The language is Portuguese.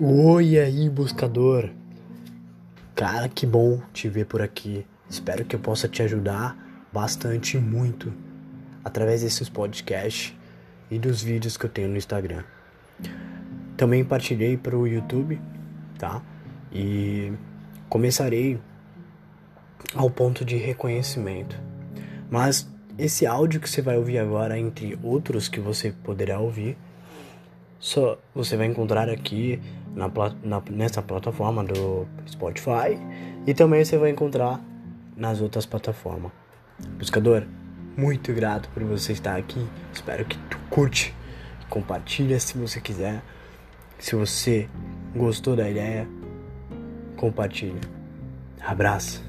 Oi aí, buscador. Cara, que bom te ver por aqui. Espero que eu possa te ajudar bastante muito através desses podcasts e dos vídeos que eu tenho no Instagram. Também partilhei para o YouTube, tá? E começarei ao ponto de reconhecimento. Mas esse áudio que você vai ouvir agora, entre outros que você poderá ouvir, só você vai encontrar aqui na, na, nessa plataforma do Spotify e também você vai encontrar nas outras plataformas. Buscador, muito grato por você estar aqui. Espero que tu curte, compartilha se você quiser. Se você gostou da ideia, compartilha. Abraço.